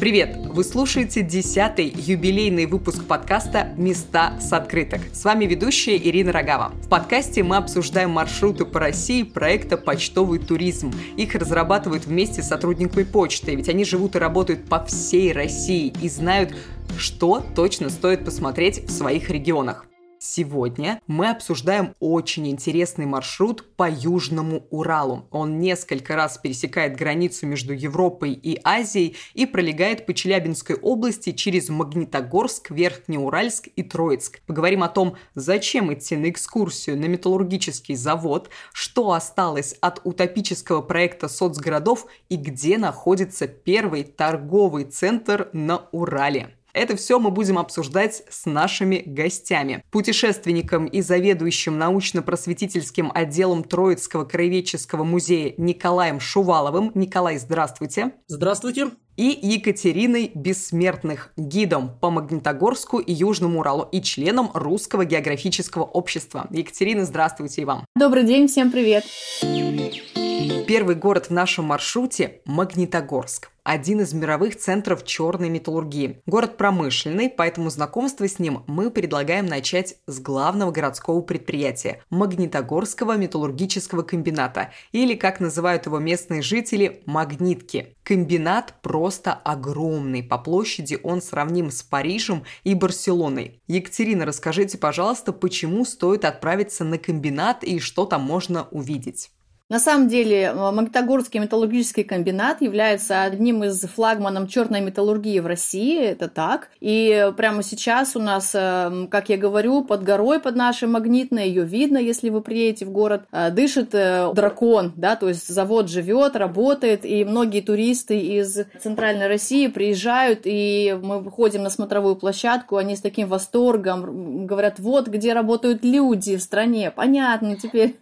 Привет! Вы слушаете десятый юбилейный выпуск подкаста «Места с открыток». С вами ведущая Ирина Рогава. В подкасте мы обсуждаем маршруты по России проекта «Почтовый туризм». Их разрабатывают вместе сотрудниками почты, ведь они живут и работают по всей России и знают, что точно стоит посмотреть в своих регионах. Сегодня мы обсуждаем очень интересный маршрут по Южному Уралу. Он несколько раз пересекает границу между Европой и Азией и пролегает по Челябинской области через Магнитогорск, Верхнеуральск и Троицк. Поговорим о том, зачем идти на экскурсию на металлургический завод, что осталось от утопического проекта соцгородов и где находится первый торговый центр на Урале. Это все мы будем обсуждать с нашими гостями. Путешественником и заведующим научно-просветительским отделом Троицкого краеведческого музея Николаем Шуваловым. Николай, здравствуйте. Здравствуйте. И Екатериной Бессмертных, гидом по Магнитогорску и Южному Уралу и членом Русского географического общества. Екатерина, здравствуйте и вам. Добрый день, всем привет. Первый город в нашем маршруте – Магнитогорск один из мировых центров черной металлургии. Город промышленный, поэтому знакомство с ним мы предлагаем начать с главного городского предприятия – Магнитогорского металлургического комбината, или, как называют его местные жители, Магнитки. Комбинат просто огромный, по площади он сравним с Парижем и Барселоной. Екатерина, расскажите, пожалуйста, почему стоит отправиться на комбинат и что там можно увидеть? На самом деле э, Магнитогорский металлургический комбинат является одним из флагманов черной металлургии в России, это так. И прямо сейчас у нас, э, как я говорю, под горой, под нашей магнитной, ее видно, если вы приедете в город, э, дышит дракон, да, то есть завод живет, работает, и многие туристы из центральной России приезжают, и мы выходим на смотровую площадку, они с таким восторгом говорят, вот где работают люди в стране, понятно теперь.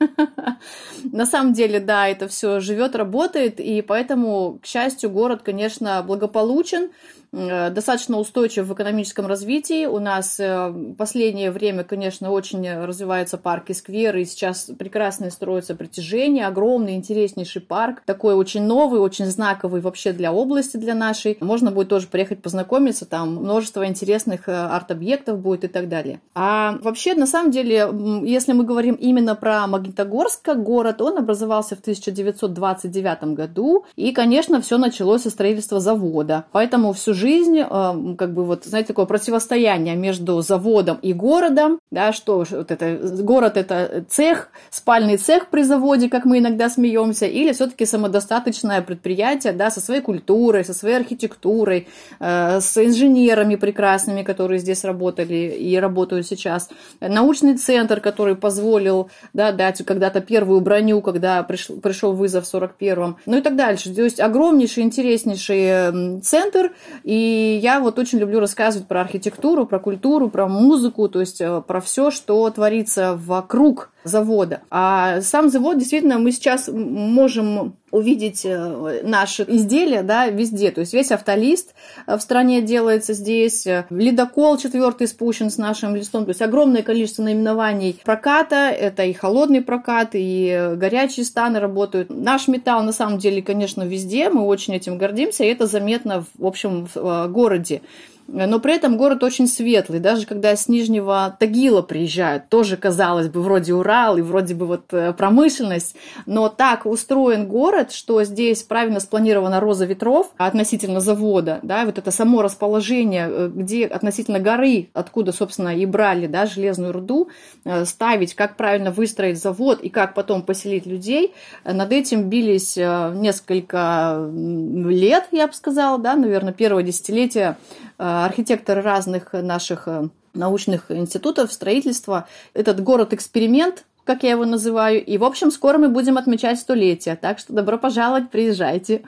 На самом деле деле, да, это все живет, работает, и поэтому, к счастью, город, конечно, благополучен. Э, достаточно устойчив в экономическом развитии. У нас э, в последнее время, конечно, очень развиваются парки, скверы, и сейчас прекрасное строится притяжение, огромный, интереснейший парк, такой очень новый, очень знаковый вообще для области, для нашей. Можно будет тоже приехать познакомиться, там множество интересных э, арт-объектов будет и так далее. А вообще, на самом деле, если мы говорим именно про Магнитогорск как город, он образовался в 1929 году, и, конечно, все началось со строительства завода. Поэтому всю жизнь, э, как бы вот, знаете, такое противостояние между заводом и городом, да, что вот это, город это цех, спальный цех при заводе, как мы иногда смеемся, или все-таки самодостаточное предприятие, да, со своей культурой, со своей архитектурой, э, с инженерами прекрасными, которые здесь работали и работают сейчас, научный центр, который позволил, да, дать когда-то первую броню, когда пришел, пришел вызов в 41-м, ну и так дальше. То есть огромнейший, интереснейший центр, и я вот очень люблю рассказывать про архитектуру, про культуру, про музыку, то есть э, про все, что творится вокруг завода. А сам завод, действительно, мы сейчас можем увидеть э, наши изделия, да, везде. То есть весь автолист э, в стране делается здесь, ледокол четвертый спущен с нашим листом, то есть огромное количество наименований проката, это и холодный прокат, и горячие станы работают. Наш металл, на самом деле, конечно, везде, мы очень этим гордимся, и это заметно, в общем, в э, городе но при этом город очень светлый. Даже когда с Нижнего Тагила приезжают, тоже, казалось бы, вроде Урал и вроде бы вот э, промышленность, но так устроен город, что здесь правильно спланирована роза ветров относительно завода, да, вот это само расположение, э, где относительно горы, откуда, собственно, и брали, да, железную руду, э, ставить, как правильно выстроить завод и как потом поселить людей, над этим бились несколько лет, я бы сказала, да, наверное, первое десятилетие архитекторы разных наших э, научных институтов строительства. Этот город-эксперимент, как я его называю. И, в общем, скоро мы будем отмечать столетие. Так что добро пожаловать, приезжайте.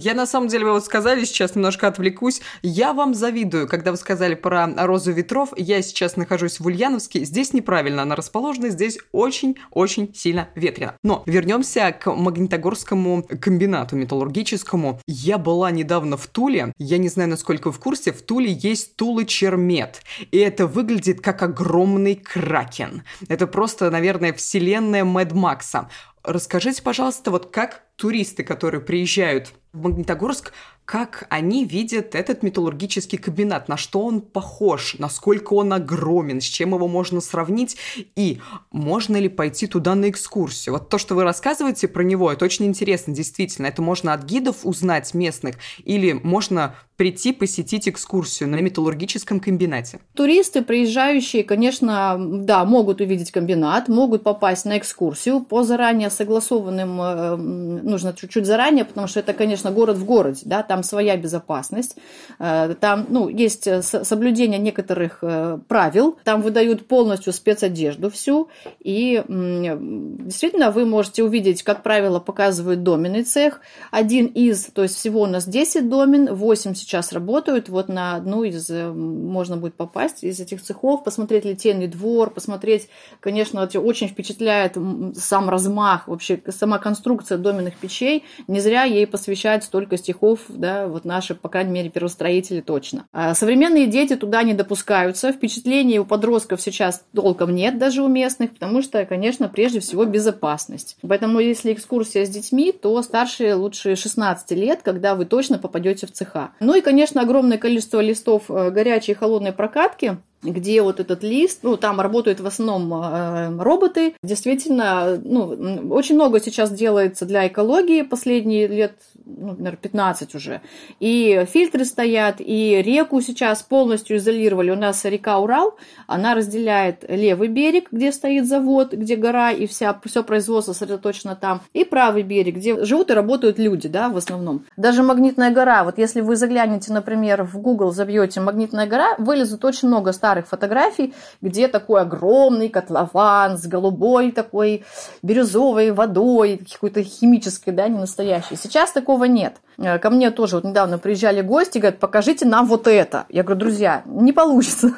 Я на самом деле, вы вот сказали сейчас, немножко отвлекусь. Я вам завидую, когда вы сказали про розу ветров. Я сейчас нахожусь в Ульяновске. Здесь неправильно она расположена, здесь очень-очень сильно ветрено. Но вернемся к Магнитогорскому комбинату металлургическому. Я была недавно в Туле. Я не знаю, насколько вы в курсе. В Туле есть Тула Чермет. И это выглядит как огромный кракен. Это просто, наверное, вселенная Мэд Макса. Расскажите, пожалуйста, вот как туристы, которые приезжают Магнитогорск, как они видят этот металлургический комбинат, на что он похож, насколько он огромен, с чем его можно сравнить, и можно ли пойти туда на экскурсию. Вот то, что вы рассказываете про него, это очень интересно, действительно. Это можно от гидов узнать местных, или можно прийти посетить экскурсию на металлургическом комбинате? Туристы, приезжающие, конечно, да, могут увидеть комбинат, могут попасть на экскурсию по заранее согласованным, э, нужно чуть-чуть заранее, потому что это, конечно, город в городе, да, там своя безопасность, э, там, ну, есть соблюдение некоторых э, правил, там выдают полностью спецодежду всю, и действительно вы можете увидеть, как правило, показывают доменный цех, один из, то есть всего у нас 10 домен, 8 сейчас работают, вот на одну из э, можно будет попасть из этих цехов, посмотреть литейный двор, посмотреть, конечно, очень впечатляет сам размах, вообще сама конструкция доменных печей, не зря ей посвящают столько стихов, да, вот наши, по крайней мере, первостроители точно. А современные дети туда не допускаются, впечатлений у подростков сейчас толком нет даже у местных, потому что, конечно, прежде всего безопасность. Поэтому, если экскурсия с детьми, то старшие лучше 16 лет, когда вы точно попадете в цеха. Ну и, конечно, огромное количество листов э, горячей и холодной прокатки где вот этот лист, ну, там работают в основном э, роботы. Действительно, ну, очень много сейчас делается для экологии последние лет, ну, наверное, 15 уже. И фильтры стоят, и реку сейчас полностью изолировали. У нас река Урал, она разделяет левый берег, где стоит завод, где гора, и вся, все производство сосредоточено там, и правый берег, где живут и работают люди, да, в основном. Даже Магнитная гора, вот если вы заглянете, например, в Google, забьете Магнитная гора, вылезут очень много старых старых фотографий, где такой огромный котлован с голубой такой бирюзовой водой, какой-то химической, да, не настоящей. Сейчас такого нет. Э, ко мне тоже вот недавно приезжали гости, говорят, покажите нам вот это. Я говорю, друзья, не получится.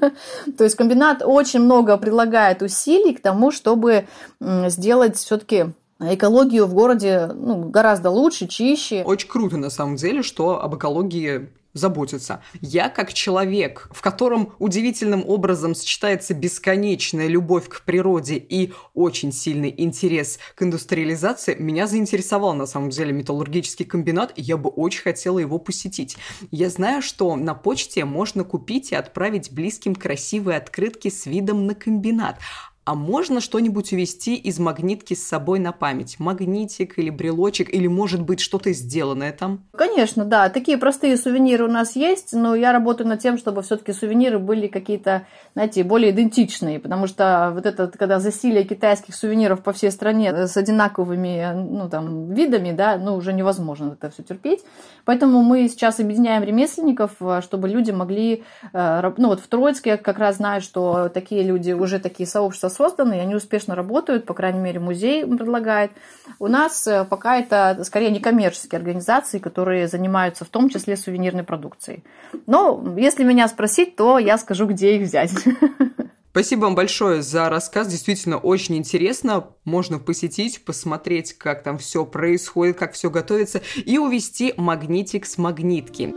То есть комбинат очень много предлагает усилий к тому, чтобы сделать все-таки экологию в городе ну, гораздо лучше, чище. Очень круто, на самом деле, что об экологии заботиться. Я как человек, в котором удивительным образом сочетается бесконечная любовь к природе и очень сильный интерес к индустриализации, меня заинтересовал на самом деле металлургический комбинат, и я бы очень хотела его посетить. Я знаю, что на почте можно купить и отправить близким красивые открытки с видом на комбинат а можно что-нибудь увезти из магнитки с собой на память? Магнитик или брелочек, или может быть что-то сделанное там? Конечно, да. Такие простые сувениры у нас есть, но я работаю над тем, чтобы все-таки сувениры были какие-то, знаете, более идентичные, потому что вот это, когда засилие китайских сувениров по всей стране с одинаковыми, ну, там, видами, да, ну, уже невозможно это все терпеть. Поэтому мы сейчас объединяем ремесленников, чтобы люди могли, э, ну, вот в Троицке я как раз знаю, что такие люди, уже такие сообщества созданы, и они успешно работают, по крайней мере, музей предлагает. У нас э, пока это скорее некоммерческие организации, которые занимаются в том числе сувенирной продукцией. Но если меня спросить, то я скажу, где их взять. Спасибо вам большое за рассказ. Действительно очень интересно. Можно посетить, посмотреть, как там все происходит, как все готовится, и увести магнитик с магнитки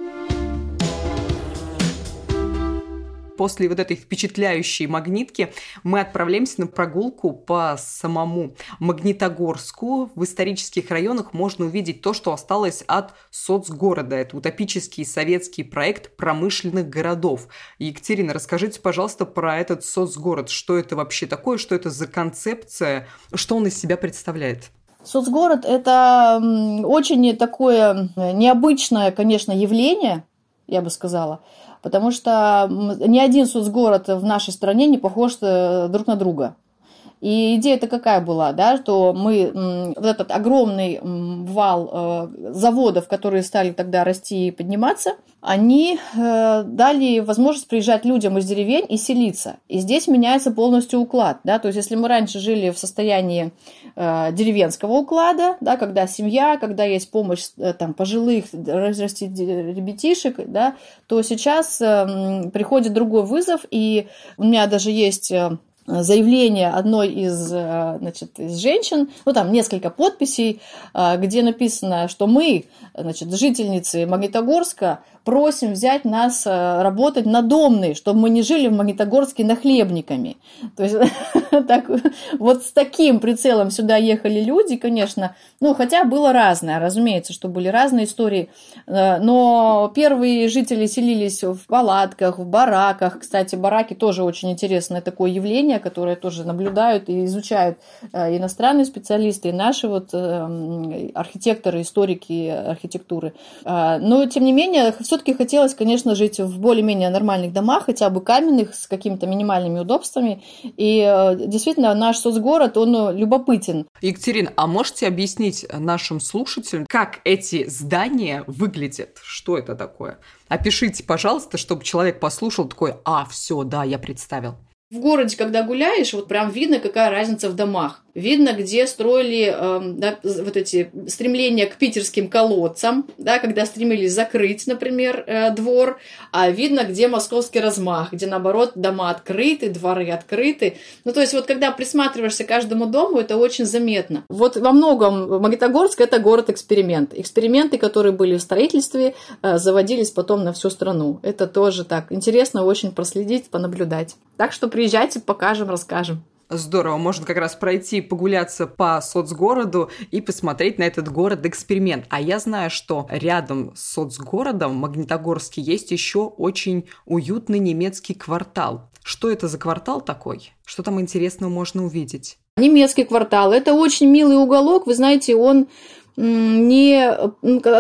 после вот этой впечатляющей магнитки мы отправляемся на прогулку по самому Магнитогорску. В исторических районах можно увидеть то, что осталось от соцгорода. Это утопический советский проект промышленных городов. Екатерина, расскажите, пожалуйста, про этот соцгород. Что это вообще такое, что это за концепция, что он из себя представляет? Соцгород – это очень такое необычное, конечно, явление, я бы сказала потому что ни один соцгород в нашей стране не похож э, друг на друга. И идея-то какая была, да, что мы вот этот огромный вал э, заводов, которые стали тогда расти и подниматься, они э, дали возможность приезжать людям из деревень и селиться. И здесь меняется полностью уклад, да, то есть если мы раньше жили в состоянии э, деревенского уклада, да, когда семья, когда есть помощь там пожилых, разрастить ребятишек, да, то сейчас приходит другой вызов, и у меня даже есть заявление одной из, э, значит, из женщин, ну там несколько подписей, э, где написано, что мы, значит, жительницы Магнитогорска, просим взять нас э, работать на домные, чтобы мы не жили в Магнитогорске нахлебниками. То есть так, вот с таким прицелом сюда ехали люди, конечно. Ну, хотя было разное, разумеется, что были разные истории. Э, но первые жители селились в палатках, в бараках. Кстати, бараки тоже очень интересное такое явление, которое тоже наблюдают и изучают э, иностранные специалисты, и наши вот архитекторы, историки архитектуры. Но, тем не менее, все-таки хотелось, конечно, жить в более-менее нормальных домах, хотя бы каменных, с какими-то минимальными удобствами. И э, действительно, наш соцгород, он э, любопытен. Екатерина, а можете объяснить нашим слушателям, как эти здания выглядят? Что это такое? Опишите, пожалуйста, чтобы человек послушал такой, а, все, да, я представил. В городе, когда гуляешь, вот прям видно, какая разница в домах. Видно, где строили э, да, вот эти стремления к питерским колодцам, да, когда стремились закрыть, например, э, двор, а видно, где московский размах, где, наоборот, дома открыты, дворы открыты. Ну, то есть, вот когда присматриваешься к каждому дому, это очень заметно. Вот во многом Магнитогорск – это город-эксперимент. Эксперименты, которые были в строительстве, э, заводились потом на всю страну. Это тоже так интересно очень проследить, понаблюдать. Так что приезжайте, покажем, расскажем. Здорово, можно как раз пройти, погуляться по соцгороду и посмотреть на этот город-эксперимент. А я знаю, что рядом с соцгородом Магнитогорске есть еще очень уютный немецкий квартал. Что это за квартал такой? Что там интересного можно увидеть? Немецкий квартал. Это очень милый уголок. Вы знаете, он не,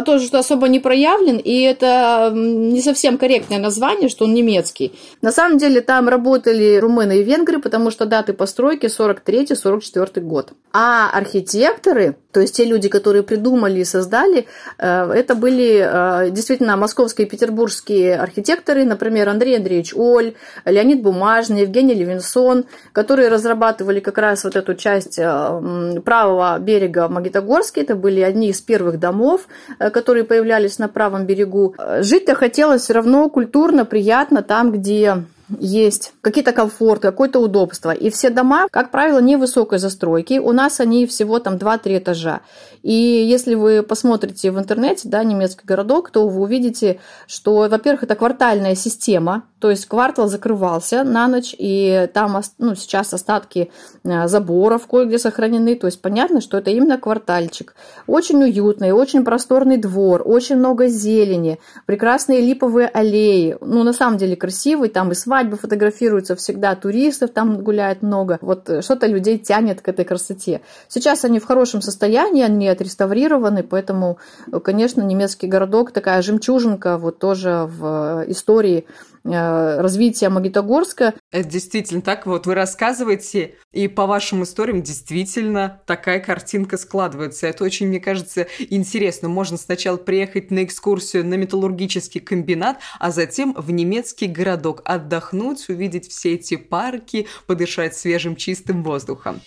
тоже что особо не проявлен, и это не совсем корректное название, что он немецкий. На самом деле там работали румыны и венгры, потому что даты постройки 43-44 год. А архитекторы, то есть те люди, которые придумали и создали, э, это были э, действительно московские и петербургские архитекторы, например, Андрей Андреевич Оль, Леонид Бумажный, Евгений Левинсон, которые разрабатывали как раз вот эту часть э, правого берега Магнитогорска. Это были одни из первых домов, э, которые появлялись на правом берегу. Жить-то хотелось все равно культурно, приятно там, где есть какие-то комфорты, какое-то удобство. И все дома, как правило, невысокой застройки. У нас они всего там 2-3 этажа. И если вы посмотрите в интернете, да, немецкий городок, то вы увидите, что, во-первых, это квартальная система, то есть квартал закрывался на ночь, и там ну, сейчас остатки э, заборов кое-где сохранены, то есть понятно, что это именно квартальчик. Очень уютный, очень просторный двор, очень много зелени, прекрасные липовые аллеи, ну, на самом деле красивый, там и свадьбы фотографируются всегда, туристов там гуляет много, вот э, что-то людей тянет к этой красоте. Сейчас они в хорошем состоянии, они отреставрированы, поэтому, конечно, немецкий городок такая жемчужинка вот тоже в истории э, развития Магнитогорска. Это действительно так, вот вы рассказываете, и по вашим историям действительно такая картинка складывается. Это очень, мне кажется, интересно. Можно сначала приехать на экскурсию на металлургический комбинат, а затем в немецкий городок отдохнуть, увидеть все эти парки, подышать свежим чистым воздухом.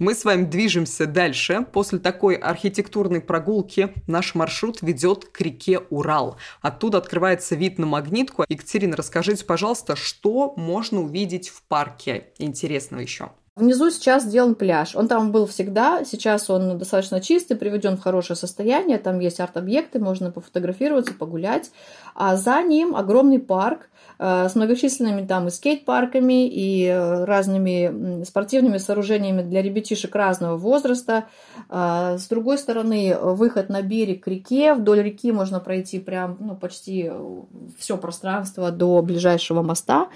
Мы с вами движемся дальше. После такой архитектурной прогулки наш маршрут ведет к реке Урал. Оттуда открывается вид на магнитку. Екатерина, расскажите, пожалуйста, что можно увидеть в парке интересного еще? Внизу сейчас сделан пляж. Он там был всегда, сейчас он достаточно чистый, приведен в хорошее состояние. Там есть арт-объекты, можно пофотографироваться, погулять. А за ним огромный парк, с многочисленными там и скейт-парками, и э, разными спортивными сооружениями для ребятишек разного возраста. Э, с другой стороны, выход на берег к реке. Вдоль реки можно пройти прям ну, почти все пространство до ближайшего моста.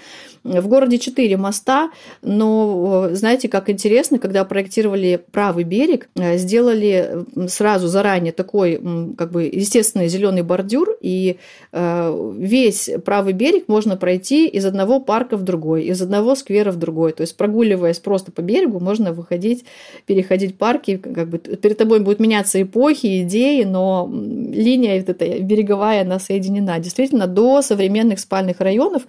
В городе четыре моста, но знаете, как интересно, когда проектировали правый берег, сделали сразу заранее такой как бы естественный зеленый бордюр, и весь правый берег можно можно пройти из одного парка в другой, из одного сквера в другой. То есть прогуливаясь просто по берегу, можно выходить, переходить парки, как бы перед тобой будут меняться эпохи, идеи, но линия вот эта береговая, она соединена. Действительно, до современных спальных районов,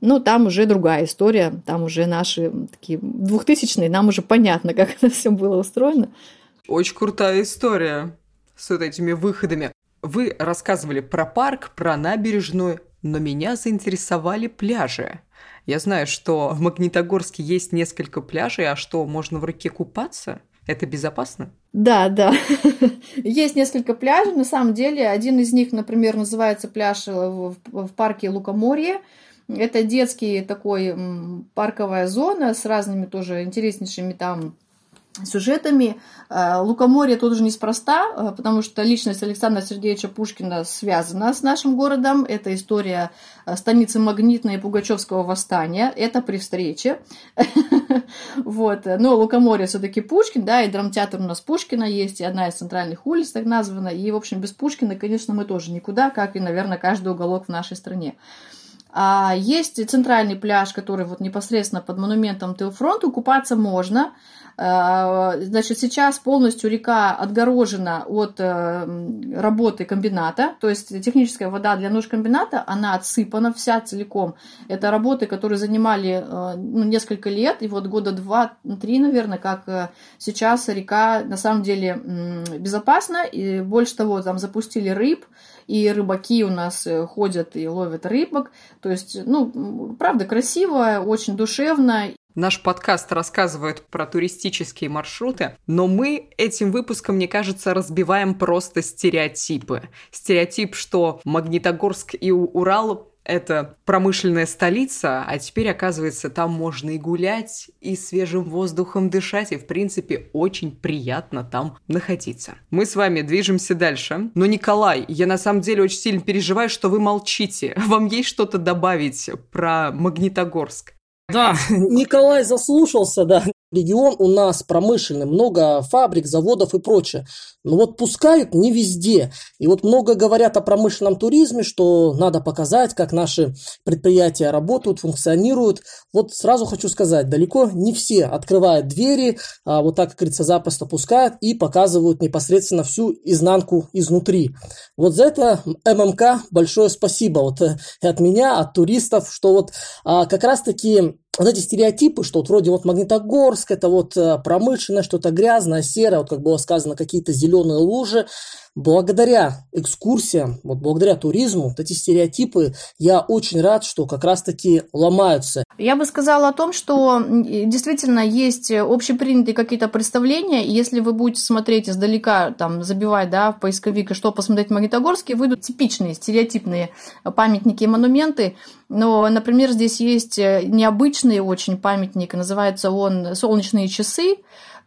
ну, там уже другая история, там уже наши такие двухтысячные, нам уже понятно, как это все было устроено. Очень крутая история с вот этими выходами. Вы рассказывали про парк, про набережную, но меня заинтересовали пляжи. Я знаю, что в Магнитогорске есть несколько пляжей, а что, можно в реке купаться? Это безопасно? Да, да. Есть несколько пляжей. На самом деле, один из них, например, называется пляж в, в парке Лукоморье. Это детский такой парковая зона с разными тоже интереснейшими там сюжетами. Э, Лукоморье тут же неспроста, э, потому что личность Александра Сергеевича Пушкина связана с нашим городом. Это история э, станицы Магнитной и Пугачевского восстания. Это при встрече. Вот. Но Лукоморье все-таки Пушкин, да, и драмтеатр у нас Пушкина есть, и одна из центральных улиц так названа. И, в общем, без Пушкина, конечно, мы тоже никуда, как и, наверное, каждый уголок в нашей стране. А есть центральный пляж, который вот непосредственно под монументом Тылфронту, купаться можно. А, значит, сейчас полностью река отгорожена от э, работы комбината, то есть техническая вода для нужд комбината, она отсыпана вся целиком. Это работы, которые занимали э, ну, несколько лет, и вот года два-три, наверное, как э, сейчас река на самом деле безопасна, и больше того, там запустили рыб, и рыбаки у нас ходят и ловят рыбок. То есть, ну, правда, красиво, очень душевно. Наш подкаст рассказывает про туристические маршруты, но мы этим выпуском, мне кажется, разбиваем просто стереотипы. Стереотип, что Магнитогорск и Урал это промышленная столица, а теперь, оказывается, там можно и гулять, и свежим воздухом дышать, и, в принципе, очень приятно там находиться. Мы с вами движемся дальше. Но, Николай, я на самом деле очень сильно переживаю, что вы молчите. Вам есть что-то добавить про Магнитогорск? Да, Николай заслушался, да. Регион у нас промышленный, много фабрик, заводов и прочее. Но вот пускают не везде. И вот много говорят о промышленном туризме, что надо показать, как наши предприятия работают, функционируют. Вот сразу хочу сказать, далеко не все открывают двери, а вот так, как говорится, запросто пускают и показывают непосредственно всю изнанку изнутри. Вот за это ММК большое спасибо вот э, от меня, от туристов, что вот а, как раз-таки вот эти стереотипы, что вот вроде вот Магнитогорск, это вот э, промышленное, что-то грязное, серое, вот как было сказано, какие-то зеленые лужи, благодаря экскурсиям, вот благодаря туризму, вот эти стереотипы, я очень рад, что как раз-таки ломаются. Я бы сказала о том, что действительно есть общепринятые какие-то представления, и если вы будете смотреть издалека, там, забивать, да, в поисковик, что посмотреть в Магнитогорске, выйдут типичные, стереотипные памятники и монументы, но, например, здесь есть необычный очень памятник, называется он «Солнечные часы»,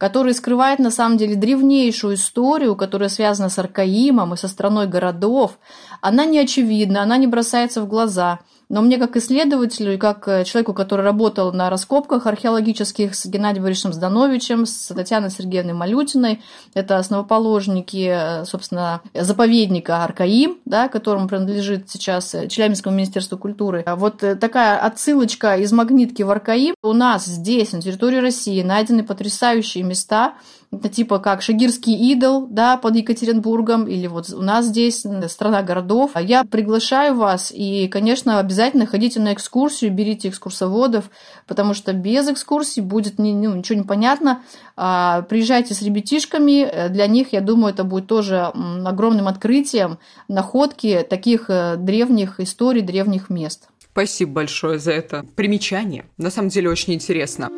который скрывает на самом деле древнейшую историю, которая связана с Аркаимом и со страной городов. Она не очевидна, она не бросается в глаза – но мне как исследователю и как э, человеку, который работал на раскопках археологических с Геннадием Борисовичем Здановичем, с Татьяной Сергеевной Малютиной, это основоположники, э, собственно, заповедника Аркаим, да, которому принадлежит сейчас э, Челябинскому министерству культуры. Вот такая отсылочка из магнитки в Аркаим. У нас здесь, на территории России, найдены потрясающие места, это типа как Шагирский идол, да, под Екатеринбургом, или вот у нас здесь страна городов. Я приглашаю вас, и, конечно, обязательно ходите на экскурсию, берите экскурсоводов, потому что без экскурсий будет ну, ничего не понятно. А, приезжайте с ребятишками, для них, я думаю, это будет тоже огромным открытием находки таких э, древних историй, древних мест. Спасибо большое за это примечание. На самом деле очень интересно.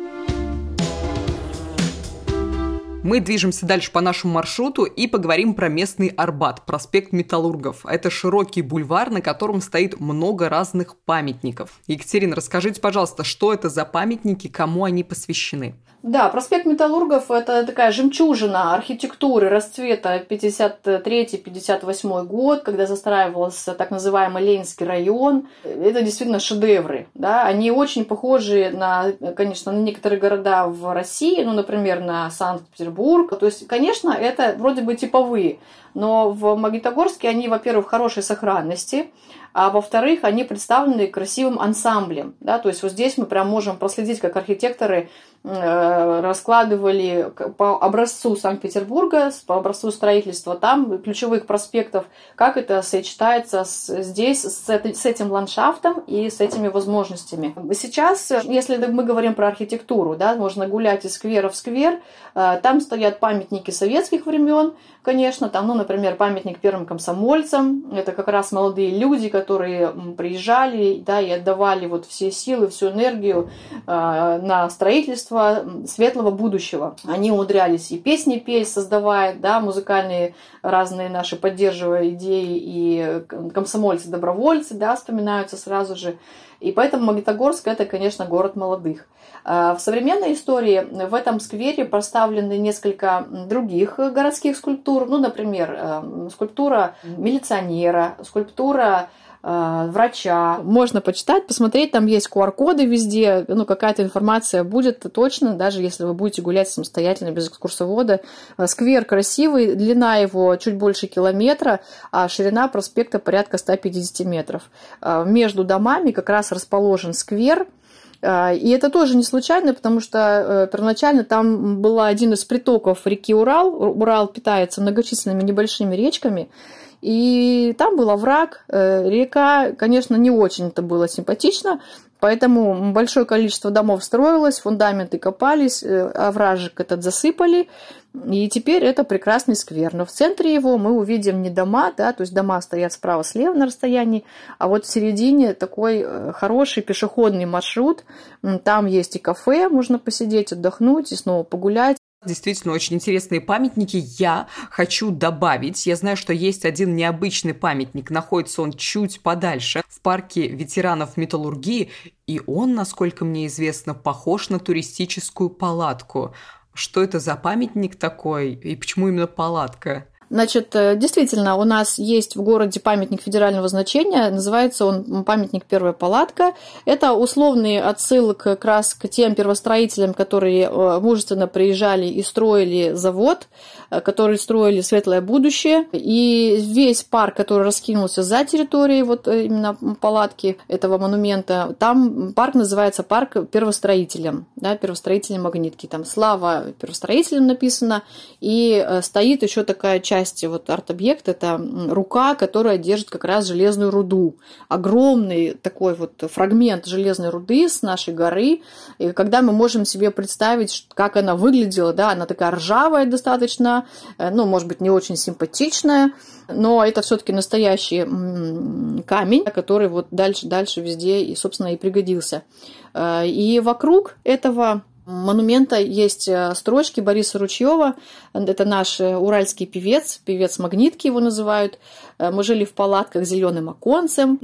Мы движемся дальше по нашему маршруту и поговорим про местный Арбат, проспект Металлургов. Это широкий бульвар, на котором стоит много разных памятников. Екатерина, расскажите, пожалуйста, что это за памятники, кому они посвящены? Да, проспект Металлургов – это такая жемчужина архитектуры расцвета 53-58 год, когда застраивался так называемый Ленинский район. Это действительно шедевры. Да? Они очень похожи на, конечно, на некоторые города в России, ну, например, на Санкт-Петербург. То есть, конечно, это вроде бы типовые, но в Магнитогорске они, во-первых, в хорошей сохранности, а во-вторых, они представлены красивым ансамблем. Да? То есть вот здесь мы прям можем проследить, как архитекторы раскладывали по образцу Санкт-Петербурга, по образцу строительства там, ключевых проспектов, как это сочетается с, здесь с, с этим ландшафтом и с этими возможностями. Сейчас, если мы говорим про архитектуру, да, можно гулять из сквера в сквер, э, там стоят памятники советских времен, конечно, там, ну, например, памятник первым комсомольцам, это как раз молодые люди, которые приезжали, да, и отдавали вот все силы, всю энергию на строительство светлого будущего. Они умудрялись и песни петь, создавая, да, музыкальные разные наши поддерживая идеи, и комсомольцы-добровольцы, да, вспоминаются сразу же. И поэтому Магнитогорск это, конечно, город молодых. А, в современной истории в этом сквере поставлены несколько других городских скульптур. Ну, например, э, скульптура милиционера, скульптура э, врача. Можно почитать, посмотреть, там есть QR-коды везде, ну, какая-то информация будет точно, даже если вы будете гулять самостоятельно, без экскурсовода. Э, сквер красивый, длина его чуть больше километра, а ширина проспекта порядка 150 метров. Между домами как раз расположен сквер, и это тоже не случайно, потому что э, первоначально там был один из притоков реки Урал. Урал питается многочисленными небольшими речками. И там был овраг, э, река, конечно, не очень это было симпатично, Поэтому большое количество домов строилось, фундаменты копались, э, овражек этот засыпали, и теперь это прекрасный сквер. Но в центре его мы увидим не дома, да, то есть дома стоят справа-слева на расстоянии, а вот в середине такой э, хороший пешеходный маршрут. Там есть и кафе, можно посидеть, отдохнуть и снова погулять. Действительно, очень интересные памятники. Я хочу добавить, я знаю, что есть один необычный памятник, находится он чуть подальше, в парке ветеранов металлургии, и он, насколько мне известно, похож на туристическую палатку. Что это за памятник такой и почему именно палатка? Значит, э, действительно, у нас есть в городе памятник федерального значения, называется он памятник «Первая палатка». Это условный отсылок как раз к тем первостроителям, которые э, мужественно приезжали и строили завод, э, которые строили светлое будущее. И весь парк, который раскинулся за территорией вот именно палатки этого монумента, там парк называется парк первостроителям, да, первостроителям магнитки. Там слава первостроителям написано, и стоит еще такая часть части вот арт-объект – это рука, которая держит как раз железную руду. Огромный такой вот фрагмент железной руды с нашей горы. И когда мы можем себе представить, как она выглядела, да, она такая ржавая достаточно, э, ну, может быть, не очень симпатичная, но это все-таки настоящий камень, который вот дальше-дальше везде и, собственно, и пригодился. Э, и вокруг этого монумента есть э, строчки Бориса Ручьева. Это наш э, уральский певец, певец Магнитки его называют. Э, мы жили в палатках с зеленым оконцем.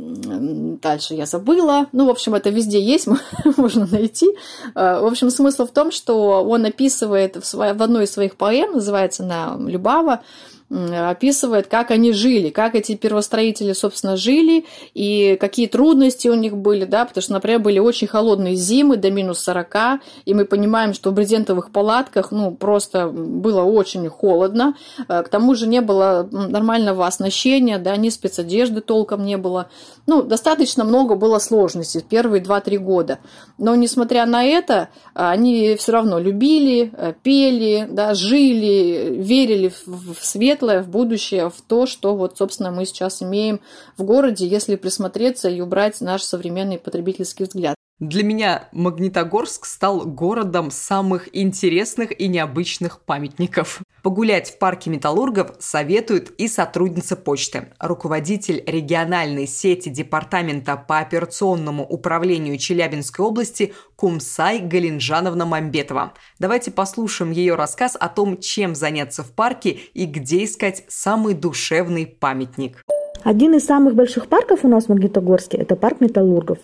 Дальше я забыла. Ну, в общем, это везде есть, можно найти. В общем, смысл в том, что он описывает в, одной из своих поэм, называется она «Любава», описывает, как они жили, как эти первостроители, собственно, жили, и какие трудности у них были, да, потому что, например, были очень холодные зимы до минус 40, и мы понимаем, что в брезентовых палатках, ну, просто было очень холодно, э, к тому же не было нормального оснащения, да, ни спецодежды толком не было, ну, достаточно много было сложностей первые 2-3 года, но, несмотря на это, они все равно любили, э, пели, да, жили, верили в свет, светлое в будущее, в то, что вот, собственно, мы сейчас имеем в городе, если присмотреться и убрать наш современный потребительский взгляд. Для меня Магнитогорск стал городом самых интересных и необычных памятников. Погулять в парке металлургов советует и сотрудница почты, руководитель региональной сети Департамента по операционному управлению Челябинской области Кумсай Галинжановна Мамбетова. Давайте послушаем ее рассказ о том, чем заняться в парке и где искать самый душевный памятник. Один из самых больших парков у нас в Магнитогорске – это парк металлургов.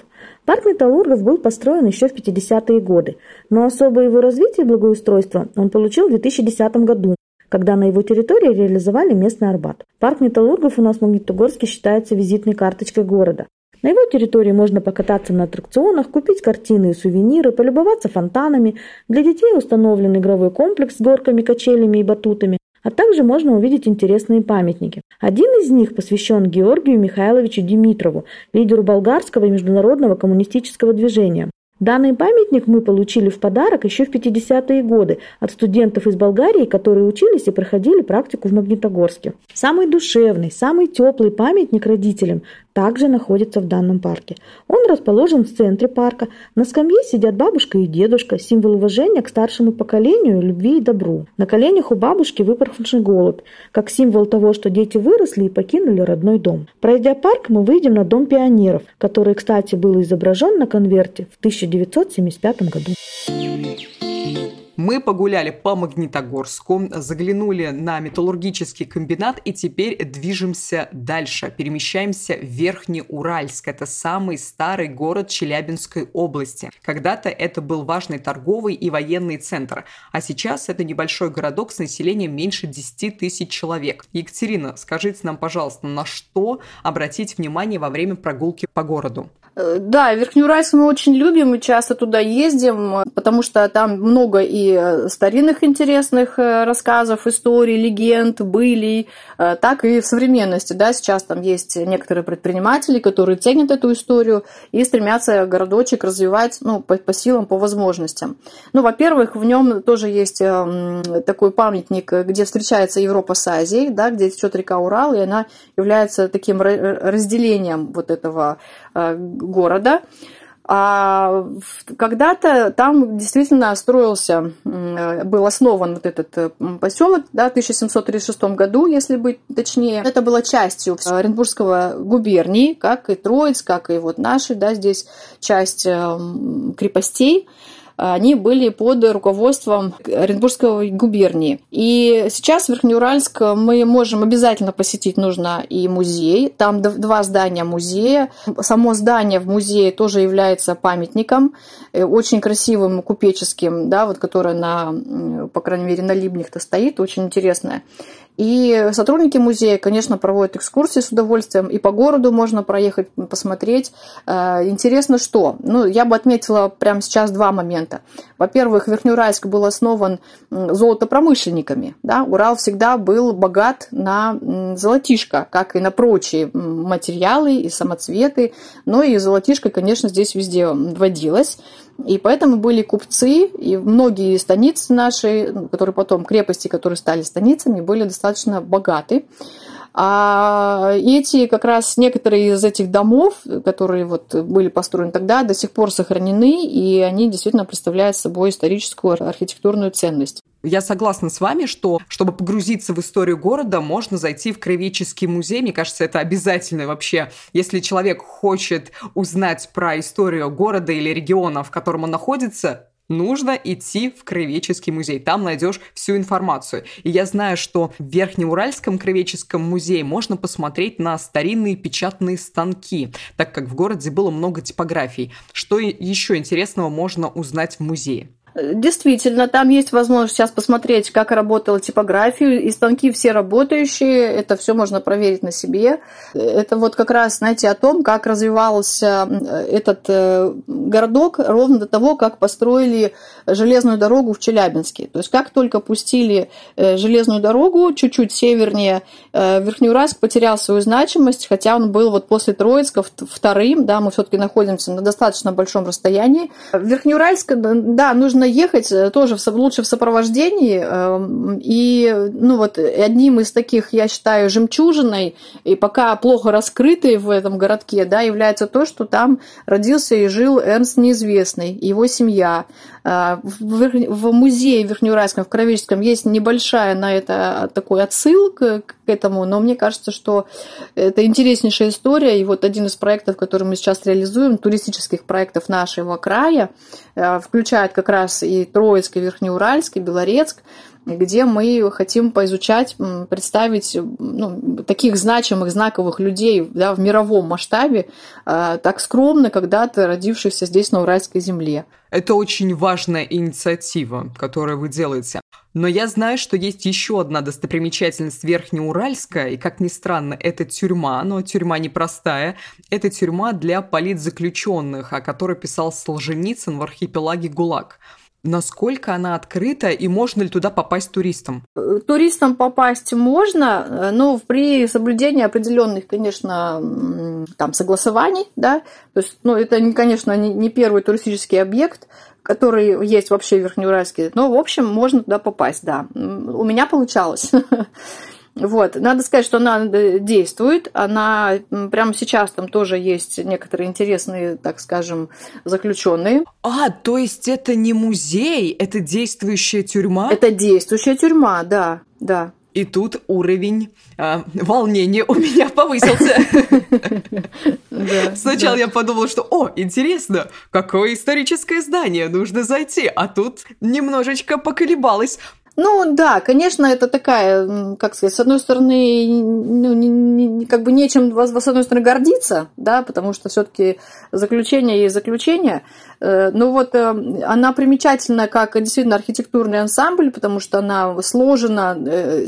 Парк металлургов был построен еще в 50-е годы, но особое его развитие и благоустройство он получил в 2010 году, когда на его территории реализовали местный Арбат. Парк металлургов у нас в Магнитогорске считается визитной карточкой города. На его территории можно покататься на аттракционах, купить картины и сувениры, полюбоваться фонтанами. Для детей установлен игровой комплекс с горками, качелями и батутами, а также можно увидеть интересные памятники. Один из них посвящен Георгию Михайловичу Димитрову, лидеру болгарского и международного коммунистического движения. Данный памятник мы получили в подарок еще в 50-е годы от студентов из Болгарии, которые учились и проходили практику в Магнитогорске. Самый душевный, самый теплый памятник родителям также находится в данном парке. Он расположен в центре парка. На скамье сидят бабушка и дедушка, символ уважения к старшему поколению, любви и добру. На коленях у бабушки выпорхнувший голубь, как символ того, что дети выросли и покинули родной дом. Пройдя парк, мы выйдем на Дом пионеров, который, кстати, был изображен на конверте в 1975 году. Мы погуляли по Магнитогорску, заглянули на металлургический комбинат и теперь движемся дальше. Перемещаемся в Верхний Уральск. Это самый старый город Челябинской области. Когда-то это был важный торговый и военный центр, а сейчас это небольшой городок с населением меньше 10 тысяч человек. Екатерина, скажите нам, пожалуйста, на что обратить внимание во время прогулки по городу? Э, да, Верхнеуральск мы очень любим, мы часто туда ездим, потому что там много и э, старинных интересных э, рассказов, историй, легенд, были, так и в современности. Да, сейчас там есть некоторые предприниматели, которые ценят эту историю и стремятся городочек развивать ну, по, по силам, по возможностям. Ну, во-первых, в нем тоже есть такой памятник, где встречается Европа с Азией, да, где течет река Урал, и она является таким разделением вот этого города. А когда-то там действительно строился, был основан вот этот э, поселок да, в 1736 году, если быть точнее. Это было частью Оренбургского губернии, как и Троиц, как и вот наши, да, здесь часть крепостей они были под руководством Оренбургской губернии. И сейчас в Верхнеуральск мы можем обязательно посетить нужно и музей. Там два здания музея. Само здание в музее тоже является памятником, э, очень красивым купеческим, да, вот, которое на, по крайней мере, на Либнях-то стоит, очень интересное. И сотрудники музея, конечно, проводят экскурсии с удовольствием, и по городу можно проехать, посмотреть. Э, интересно, что? Ну, я бы отметила прямо сейчас два момента. Во-первых, Верхнеуральск был основан золотопромышленниками. Да? Урал всегда был богат на золотишко, как и на прочие материалы и самоцветы. Но и золотишко, конечно, здесь везде водилось. И поэтому были купцы, и многие станицы наши, которые потом, крепости, которые стали станицами, были достаточно богаты. А эти как раз некоторые из этих домов, которые вот были построены тогда, до сих пор сохранены, и они действительно представляют собой историческую архитектурную ценность. Я согласна с вами, что чтобы погрузиться в историю города, можно зайти в Краеведческий музей. Мне кажется, это обязательно вообще. Если человек хочет узнать про историю города или региона, в котором он находится, нужно идти в Краеведческий музей. Там найдешь всю информацию. И я знаю, что в Верхнеуральском Краеведческом музее можно посмотреть на старинные печатные станки, так как в городе было много типографий. Что еще интересного можно узнать в музее? Действительно, там есть возможность сейчас посмотреть, как работала типография, и станки все работающие, это все можно проверить на себе. Это вот как раз, знаете, о том, как развивался этот э, городок ровно до того, как построили железную дорогу в Челябинске. То есть как только пустили э, железную дорогу чуть-чуть севернее, э, Верхнеуральск потерял свою значимость, хотя он был вот после Троицка вторым, да, мы все-таки находимся на достаточно большом расстоянии. Верхнеуральск, да, нужно ехать э, тоже в, лучше в сопровождении. Эм, и ну вот одним из таких, я считаю, жемчужиной, и пока плохо раскрытой в этом городке, да, является то, что там родился и жил Эрнст Неизвестный, его семья. Э, в, музее Верхнеуральском, в Кровеческом, есть небольшая на это такой отсылка к этому, но мне кажется, что это интереснейшая история, и вот один из проектов, который мы сейчас реализуем, туристических проектов нашего края, э, включает как раз и Троицк, и Верхнеуральск, и Белорецк, где мы хотим поизучать, представить ну, таких значимых, знаковых людей да, в мировом масштабе, э, так скромно когда-то родившихся здесь, на Уральской земле. Это очень важная инициатива, которую вы делаете. Но я знаю, что есть еще одна достопримечательность Верхнеуральска, и, как ни странно, это тюрьма, но тюрьма непростая. Это тюрьма для политзаключенных, о которой писал Солженицын в архипелаге ГУЛАГ насколько она открыта и можно ли туда попасть туристам? Туристам попасть можно, но при соблюдении определенных, конечно, там согласований, да, то есть, ну, это, конечно, не первый туристический объект, который есть вообще в Верхнеуральске, но, в общем, можно туда попасть, да. У меня получалось. Вот. Надо сказать, что она действует. Она прямо сейчас там тоже есть некоторые интересные, так скажем, заключенные. А, то есть это не музей, это действующая тюрьма? Это действующая тюрьма, да, да. И тут уровень э, волнения у меня повысился. Сначала я подумала, что, о, интересно, какое историческое здание, нужно зайти. А тут немножечко поколебалась. Ну да, конечно, это такая, как сказать, с одной стороны, ну, не, не, как бы нечем с одной стороны гордиться, да, потому что все-таки заключение есть заключение. Э, ну вот э, она примечательна как действительно архитектурный ансамбль, потому что она сложена э,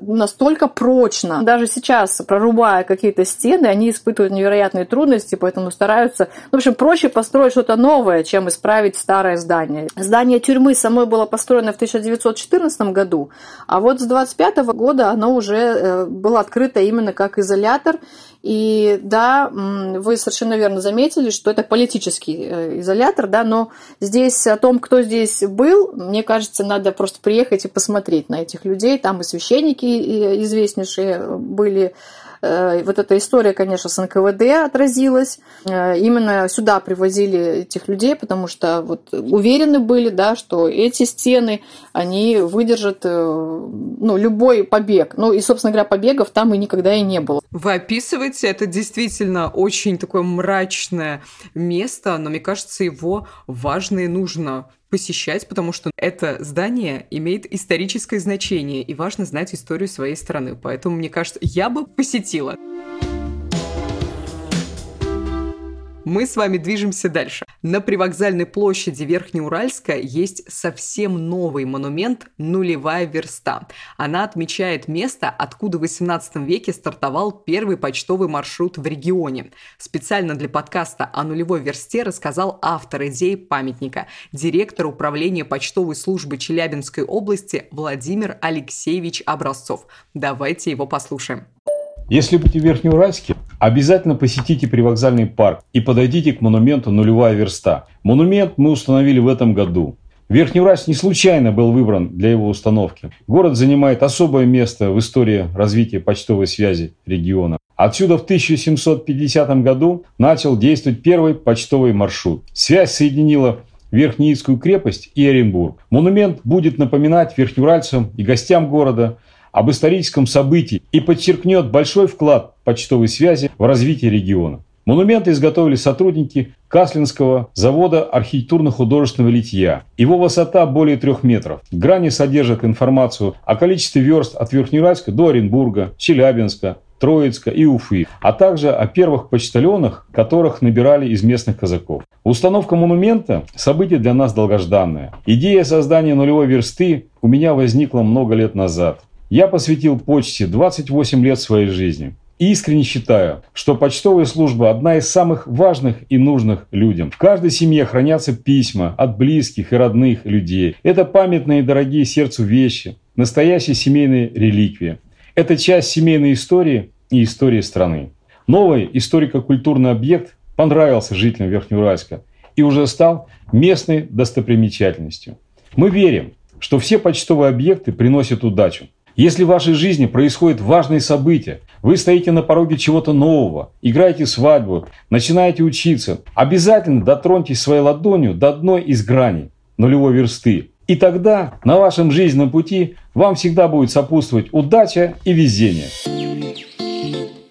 настолько прочно. Даже сейчас, прорубая какие-то стены, они испытывают невероятные трудности, поэтому стараются... Ну, в общем, проще построить что-то новое, чем исправить старое здание. Здание тюрьмы самой было построено в 1914 2014 году, а вот с 2025 года оно уже э, было открыто именно как изолятор. И да, вы совершенно верно заметили, что это политический э, изолятор, да, но здесь о том, кто здесь был, мне кажется, надо просто приехать и посмотреть на этих людей. Там и священники известнейшие были, Э, вот эта история, конечно, с НКВД отразилась. Э, именно сюда привозили этих людей, потому что вот уверены были, да, что эти стены, они выдержат э, ну, любой побег. Ну и, собственно говоря, побегов там и никогда и не было. Вы описываете, это действительно очень такое мрачное место, но мне кажется, его важно и нужно посещать, потому что это здание имеет историческое значение, и важно знать историю своей страны. Поэтому, мне кажется, я бы посетила. Мы с вами движемся дальше. На привокзальной площади Верхнеуральска есть совсем новый монумент «Нулевая верста». Она отмечает место, откуда в 18 веке стартовал первый почтовый маршрут в регионе. Специально для подкаста о нулевой версте рассказал автор идеи памятника, директор управления почтовой службы Челябинской области Владимир Алексеевич Образцов. Давайте его послушаем. Если будете в Верхнеуральске, обязательно посетите привокзальный парк и подойдите к монументу «Нулевая верста». Монумент мы установили в этом году. Верхнеуральск не случайно был выбран для его установки. Город занимает особое место в истории развития почтовой связи региона. Отсюда в 1750 году начал действовать первый почтовый маршрут. Связь соединила Верхнеицкую крепость и Оренбург. Монумент будет напоминать верхнеуральцам и гостям города об историческом событии и подчеркнет большой вклад почтовой связи в развитие региона. Монументы изготовили сотрудники Каслинского завода архитектурно-художественного литья. Его высота более трех метров. Грани содержат информацию о количестве верст от Верхнеуральска до Оренбурга, Челябинска, Троицка и Уфы, а также о первых почтальонах, которых набирали из местных казаков. Установка монумента – событие для нас долгожданное. Идея создания нулевой версты у меня возникла много лет назад. Я посвятил почте 28 лет своей жизни. И искренне считаю, что почтовая служба одна из самых важных и нужных людям. В каждой семье хранятся письма от близких и родных людей. Это памятные и дорогие сердцу вещи, настоящие семейные реликвии. Это часть семейной истории и истории страны. Новый историко-культурный объект понравился жителям Верхнеуральска и уже стал местной достопримечательностью. Мы верим, что все почтовые объекты приносят удачу. Если в вашей жизни происходят важные события, вы стоите на пороге чего-то нового, играете свадьбу, начинаете учиться, обязательно дотроньтесь своей ладонью до одной из граней нулевой версты. И тогда на вашем жизненном пути вам всегда будет сопутствовать удача и везение.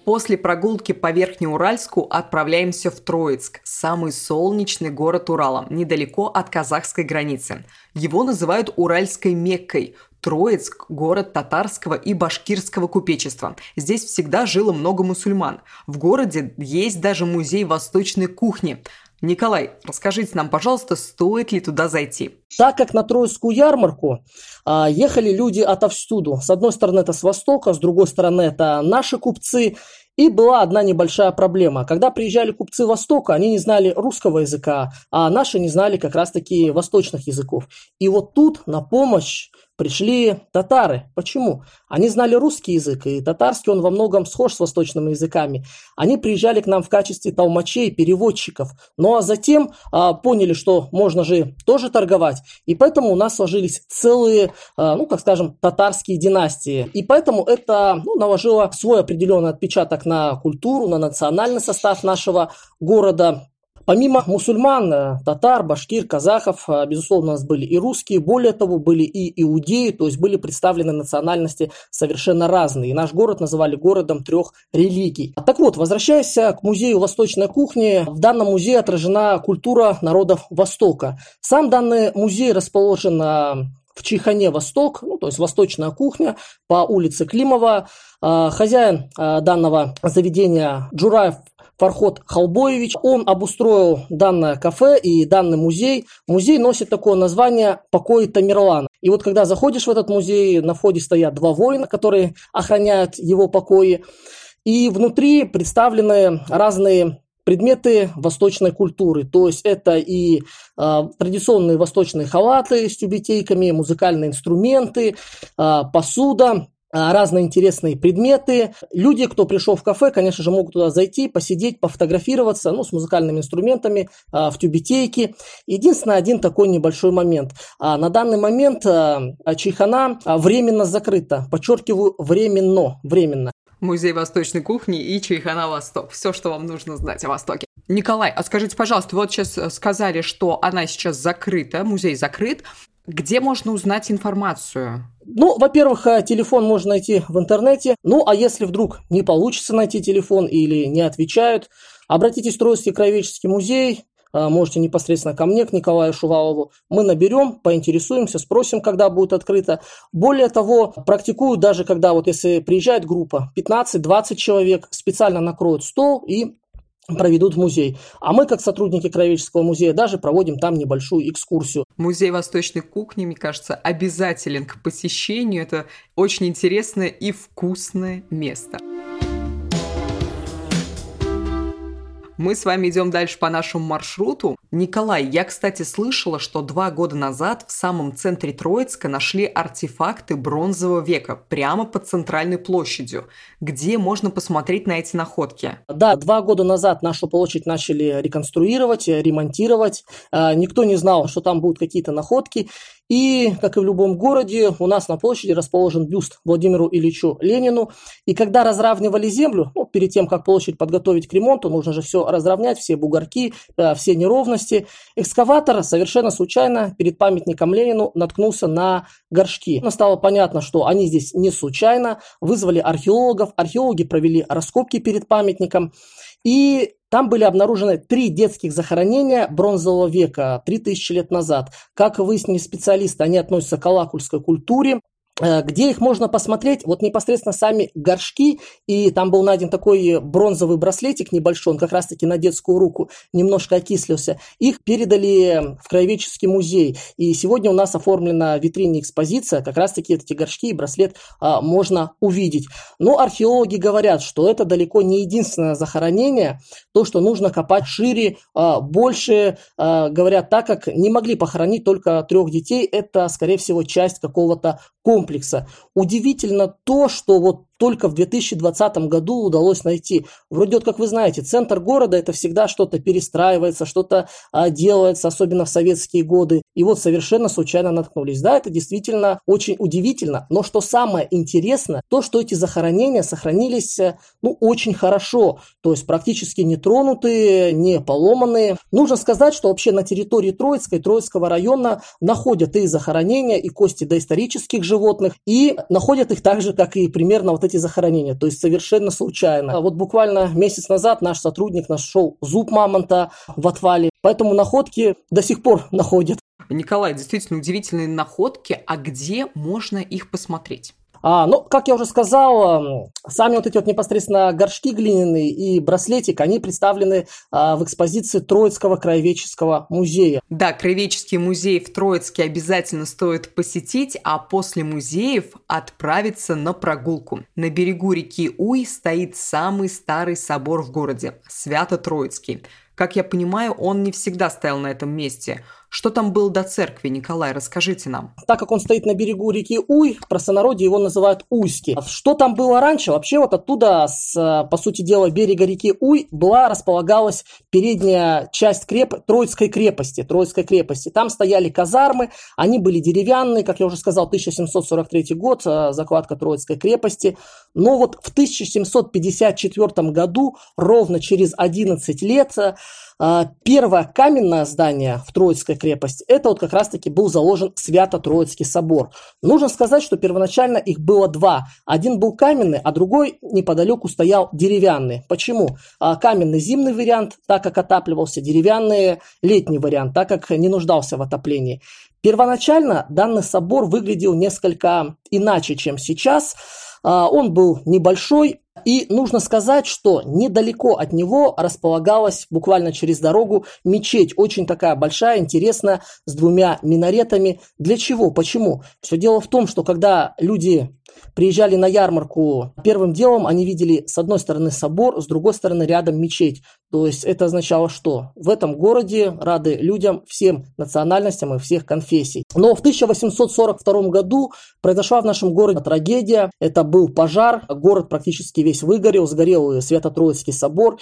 После прогулки по Верхнеуральску отправляемся в Троицк, самый солнечный город Урала, недалеко от казахской границы. Его называют Уральской Меккой. Троицк – город татарского и башкирского купечества. Здесь всегда жило много мусульман. В городе есть даже музей восточной кухни. Николай, расскажите нам, пожалуйста, стоит ли туда зайти? Так как на Троицкую ярмарку а, ехали люди отовсюду. С одной стороны это с востока, с другой стороны это наши купцы. И была одна небольшая проблема. Когда приезжали купцы Востока, они не знали русского языка, а наши не знали как раз-таки восточных языков. И вот тут на помощь пришли татары. Почему? Они знали русский язык, и татарский он во многом схож с восточными языками. Они приезжали к нам в качестве толмачей, переводчиков. Ну а затем а, поняли, что можно же тоже торговать. И поэтому у нас сложились целые, а, ну как скажем, татарские династии. И поэтому это ну, наложило свой определенный отпечаток на культуру, на национальный состав нашего города. Помимо мусульман, э, татар, башкир, казахов, э, безусловно, у нас были и русские, более того, были и иудеи, то есть были представлены национальности совершенно разные. И наш город называли городом трех религий. Так вот, возвращаясь к музею восточной кухни, в данном музее отражена культура народов Востока. Сам данный музей расположен э, в Чайхане Восток, ну, то есть восточная кухня по улице Климова. Хозяин данного заведения Джураев Фархот Халбоевич. Он обустроил данное кафе и данный музей. Музей носит такое название «Покой Тамерлана». И вот когда заходишь в этот музей, на входе стоят два воина, которые охраняют его покои. И внутри представлены разные предметы восточной культуры. То есть это и э, традиционные восточные халаты с тюбетейками, музыкальные инструменты, э, посуда, разные интересные предметы. Люди, кто пришел в кафе, конечно же, могут туда зайти, посидеть, пофотографироваться, ну, с музыкальными инструментами, а, в тюбетейке. Единственное, один такой небольшой момент. А, на данный момент Чайхана временно закрыта. Подчеркиваю, временно, временно. Музей восточной кухни и Чайхана Восток. Все, что вам нужно знать о Востоке. Николай, а скажите, пожалуйста, вот сейчас э, сказали, что она сейчас закрыта, музей закрыт. Где можно узнать информацию? Ну, во-первых, э, телефон можно найти в интернете. Ну, а если вдруг не получится найти телефон или не отвечают, обратитесь в Троицкий краеведческий музей, э, можете непосредственно ко мне, к Николаю Шувалову. Мы наберем, поинтересуемся, спросим, когда будет открыто. Более того, практикую даже, когда вот если приезжает группа 15-20 человек, специально накроют стол и проведут в музей. А мы, как сотрудники Краеведческого музея, даже проводим там небольшую экскурсию. Музей восточной кухни, мне кажется, обязателен к посещению. Это очень интересное и вкусное место. Мы с вами идем дальше по нашему маршруту. Николай, я, кстати, слышала, что два года назад в самом центре Троицка нашли артефакты бронзового века прямо под центральной площадью, где можно посмотреть на эти находки. Да, два года назад нашу площадь начали реконструировать, ремонтировать. А, никто не знал, что там будут какие-то находки. И, как и в любом городе, у нас на площади расположен бюст Владимиру Ильичу Ленину. И когда разравнивали землю, ну, перед тем, как площадь подготовить к ремонту, нужно же все разровнять, все бугорки, э, все неровности. Экскаватор совершенно случайно перед памятником Ленину наткнулся на горшки. Но стало понятно, что они здесь не случайно. Вызвали археологов, археологи провели раскопки перед памятником. И там были обнаружены три детских захоронения бронзового века, 3000 лет назад. Как выяснили специалисты, они относятся к алакульской культуре. Э, где их можно посмотреть, вот непосредственно сами горшки, и там был найден такой бронзовый браслетик небольшой, он как раз-таки на детскую руку немножко окислился, их передали в Краеведческий музей, и сегодня у нас оформлена в витрине экспозиция, как раз-таки эти горшки и браслет а, можно увидеть. Но археологи говорят, что это далеко не единственное захоронение, то, что нужно копать шире, а, больше, а, говорят, так как не могли похоронить только трех детей, это, скорее всего, часть какого-то комплекса. Удивительно то, что вот только в 2020 году удалось найти. Вроде вот, как вы знаете, центр города это всегда что-то перестраивается, что-то а, делается, особенно в советские годы. И вот совершенно случайно наткнулись. Да, это действительно очень удивительно. Но что самое интересное, то, что эти захоронения сохранились э, ну, очень хорошо. То есть практически не тронутые, не поломанные. Нужно сказать, что вообще на территории Троицкой, Троицкого района находят и захоронения, и кости доисторических животных, и находят их так же, как и примерно вот захоронения, то есть совершенно случайно. А вот буквально месяц назад наш сотрудник нашел зуб мамонта в отвале, поэтому находки до сих пор находят. Николай, действительно удивительные находки, а где можно их посмотреть? А, ну, как я уже сказал, сами вот эти вот непосредственно горшки глиняные и браслетик, они представлены а, в экспозиции Троицкого краеведческого музея. Да, краеведческий музей в Троицке обязательно стоит посетить, а после музеев отправиться на прогулку. На берегу реки Уй стоит самый старый собор в городе – Свято-Троицкий. Как я понимаю, он не всегда стоял на этом месте – Что там было до церкви, Николай, расскажите нам. Так как он стоит на берегу реки Уй, в простонародье его называют Уйски. Что там было раньше? Вообще вот оттуда, с, по сути дела, берега реки Уй была, располагалась передняя часть креп... Троицкой крепости. Троицкой крепости. Там стояли казармы, они были деревянные, как я уже сказал, 1743 год, э, закладка Троицкой крепости. Но вот в 1754 году, ровно через 11 лет, э, первое каменное здание в Троицкой крепости, это вот как раз-таки был заложен Свято-Троицкий собор. Нужно сказать, что первоначально их было два. Один был каменный, а другой неподалеку стоял деревянный. Почему? А, каменный зимний вариант, так как отапливался, деревянный летний вариант, так как не нуждался в отоплении. Первоначально данный собор выглядел несколько иначе, чем сейчас. А, он был небольшой, и нужно сказать, что недалеко от него располагалась буквально через дорогу мечеть, очень такая большая, интересная, с двумя минаретами. Для чего? Почему? Все дело в том, что когда люди приезжали на ярмарку, первым делом они видели с одной стороны собор, с другой стороны рядом мечеть. То есть это означало что? В этом городе рады людям всем национальностям и всех конфессий. Но в 1842 году произошла в нашем городе трагедия. Это был пожар, город практически весь выгорел, сгорел Свято-Троицкий собор.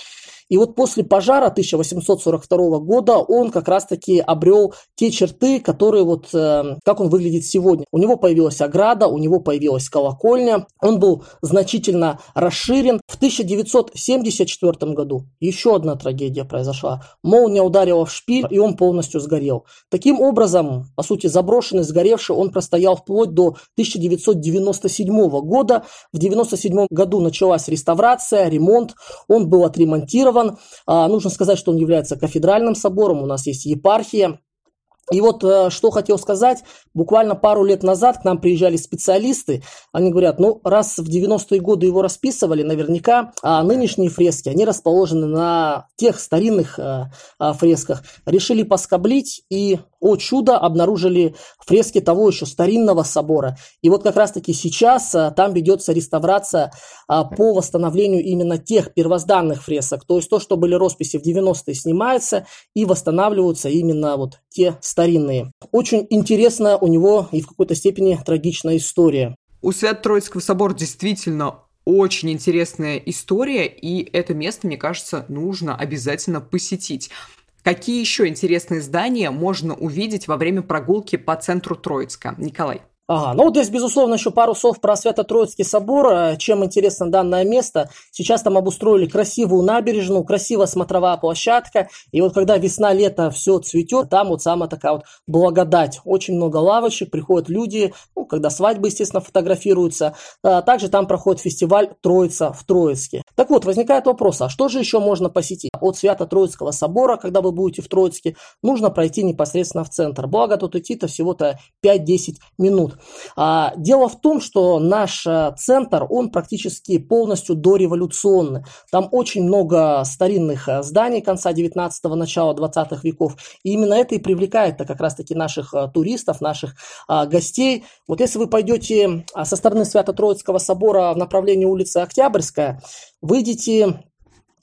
И вот после пожара 1842 года он как раз-таки обрел те черты, которые вот, э, как он выглядит сегодня. У него появилась ограда, у него появилась колокольня, он был значительно расширен. В 1974 году еще одна трагедия произошла. Молния ударила в шпиль, и он полностью сгорел. Таким образом, по сути, заброшенный, сгоревший, он простоял вплоть до 1997 года. В 1997 году началась реставрация, ремонт, он был отремонтирован, реставрирован. А, нужно сказать, что он является кафедральным собором, у нас есть епархия. И вот э, что хотел сказать, буквально пару лет назад к нам приезжали специалисты, они говорят, ну раз в 90-е годы его расписывали, наверняка а нынешние фрески, они расположены на тех старинных а, а, фресках, решили поскоблить и о чудо, обнаружили фрески того еще старинного собора. И вот как раз-таки сейчас а, там ведется реставрация а, по восстановлению именно тех первозданных фресок. То есть то, что были росписи в 90-е, снимается и восстанавливаются именно вот те старинные. Очень интересно у него и в какой-то степени трагичная история. У Свято-Троицкого собора действительно очень интересная история, и это место, мне кажется, нужно обязательно посетить. Какие еще интересные здания можно увидеть во время прогулки по центру Троицка? Николай. Ага, ну здесь, безусловно, еще пару слов про Свято-Троицкий собор. Э, чем интересно данное место? Сейчас там обустроили красивую набережную, красивая смотровая площадка. И вот когда весна-лето все цветет, там вот самая такая вот благодать. Очень много лавочек, приходят люди, ну, когда свадьбы, естественно, фотографируются. А также там проходит фестиваль Троица в Троицке. Так вот, возникает вопрос, а что же еще можно посетить? От Свято-Троицкого собора, когда вы будете в Троицке, нужно пройти непосредственно в центр. Благо тут идти-то всего-то 5-10 минут. А, дело в том, что наш э, центр, он практически полностью дореволюционный. Там очень много старинных э, зданий конца 19-го, начала 20-х веков. И именно это и привлекает как раз-таки наших э, туристов, наших гостей. Вот если вы пойдете со стороны Свято-Троицкого собора в направлении улицы Октябрьская, выйдете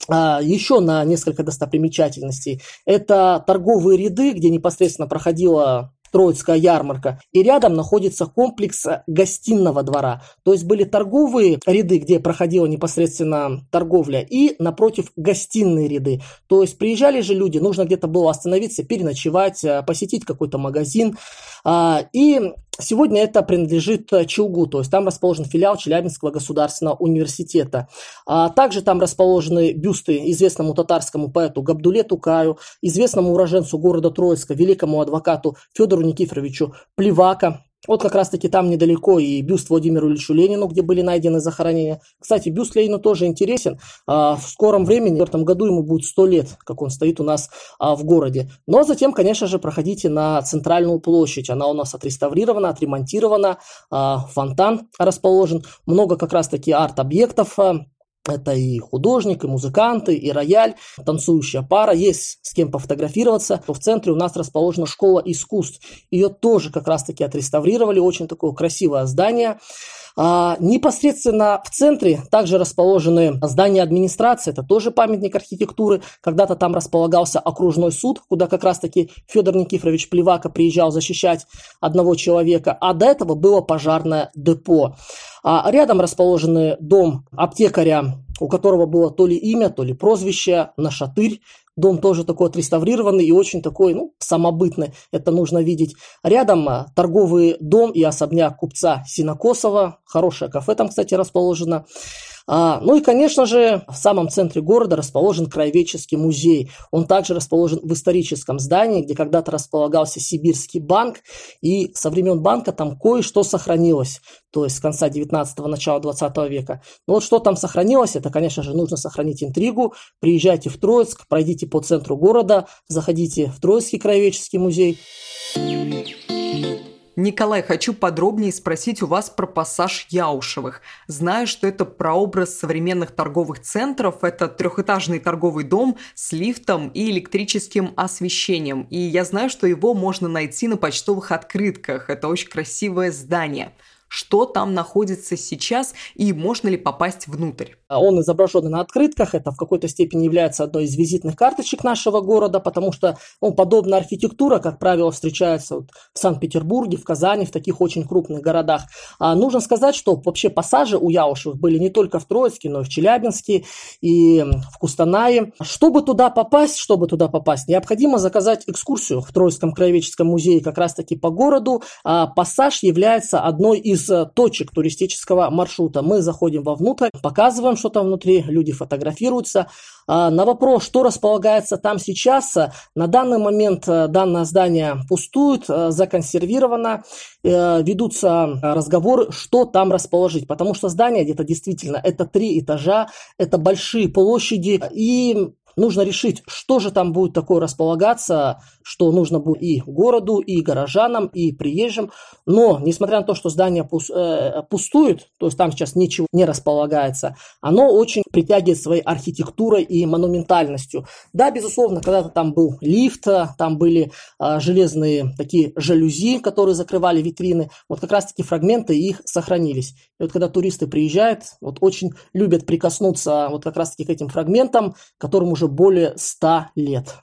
еще на несколько достопримечательностей. Это торговые ряды, где непосредственно проходила Троицкая ярмарка. И рядом находится комплекс гостиного двора. То есть были торговые ряды, где проходила непосредственно торговля, и напротив гостиные ряды. То есть приезжали же люди, нужно где-то было остановиться, переночевать, э, посетить какой-то магазин. А, и Сегодня это принадлежит э, Челгу, то есть там расположен филиал Челябинского государственного университета. А также там расположены бюсты известному татарскому поэту Габдуле Тукаю, известному уроженцу города Троицка, великому адвокату Федору Никифоровичу Плевака, вот как раз-таки там недалеко и бюст Владимиру Ильичу Ленину, где были найдены захоронения. Кстати, бюст Ленину тоже интересен. А, в скором времени, в этом году ему будет 100 лет, как он стоит у нас а, в городе. Но затем, конечно же, проходите на центральную площадь. Она у нас отреставрирована, отремонтирована. А, фонтан расположен. Много как раз-таки арт-объектов это и художник, и музыканты, и рояль, танцующая пара, есть с кем пофотографироваться. В центре у нас расположена школа искусств. Ее тоже как раз-таки отреставрировали, очень такое красивое здание. А, непосредственно в центре также расположены здания администрации, это тоже памятник архитектуры. Когда-то там располагался окружной суд, куда как раз-таки Федор Никифорович Плевака приезжал защищать одного человека, а до этого было пожарное депо. А рядом расположены дом аптекаря, у которого было то ли имя, то ли прозвище Нашатырь. Дом тоже такой отреставрированный и очень такой, ну, самобытный, это нужно видеть. Рядом а, торговый дом и особняк купца Синокосова, хорошее кафе там, кстати, расположено. А, ну и, конечно же, в самом центре города расположен Краеведческий музей. Он также расположен в историческом здании, где когда-то располагался Сибирский банк. И со времен банка там кое-что сохранилось, то есть с конца 19-го, начала 20 века. Но вот что там сохранилось, это, конечно же, нужно сохранить интригу. Приезжайте в Троицк, пройдите по центру города, заходите в Троицкий краеведческий музей. Николай, хочу подробнее спросить у вас про пассаж Яушевых. Знаю, что это прообраз современных торговых центров. Это трехэтажный торговый дом с лифтом и электрическим освещением. И я знаю, что его можно найти на почтовых открытках. Это очень красивое здание что там находится сейчас и можно ли попасть внутрь. Он изображен на открытках, это в какой-то степени является одной из визитных карточек нашего города, потому что ну, подобная архитектура, как правило, встречается вот в Санкт-Петербурге, в Казани, в таких очень крупных городах. А нужно сказать, что вообще пассажи у Яушевых были не только в Троицке, но и в Челябинске, и в Кустанае. Чтобы туда попасть, чтобы туда попасть, необходимо заказать экскурсию в Троицком краеведческом музее как раз-таки по городу. А пассаж является одной из из э, точек туристического маршрута. Мы заходим вовнутрь, показываем, что там внутри, люди фотографируются. А, на вопрос, что располагается там сейчас, э, на данный момент э, данное здание пустует, законсервировано, ведутся разговоры, что там расположить, потому что здание где-то действительно это три этажа, это большие площади, и нужно решить, что же там будет такое располагаться, что нужно будет и городу, и горожанам, и приезжим. Но, несмотря на то, что здание э, пустует, то есть там сейчас ничего не располагается, оно очень притягивает своей архитектурой и монументальностью. Да, безусловно, когда-то там был лифт, там были а, железные такие жалюзи, которые закрывали витрины. Вот как раз-таки фрагменты их сохранились. И вот когда туристы приезжают, вот очень любят прикоснуться вот как раз-таки к этим фрагментам, которым уже более 100 лет.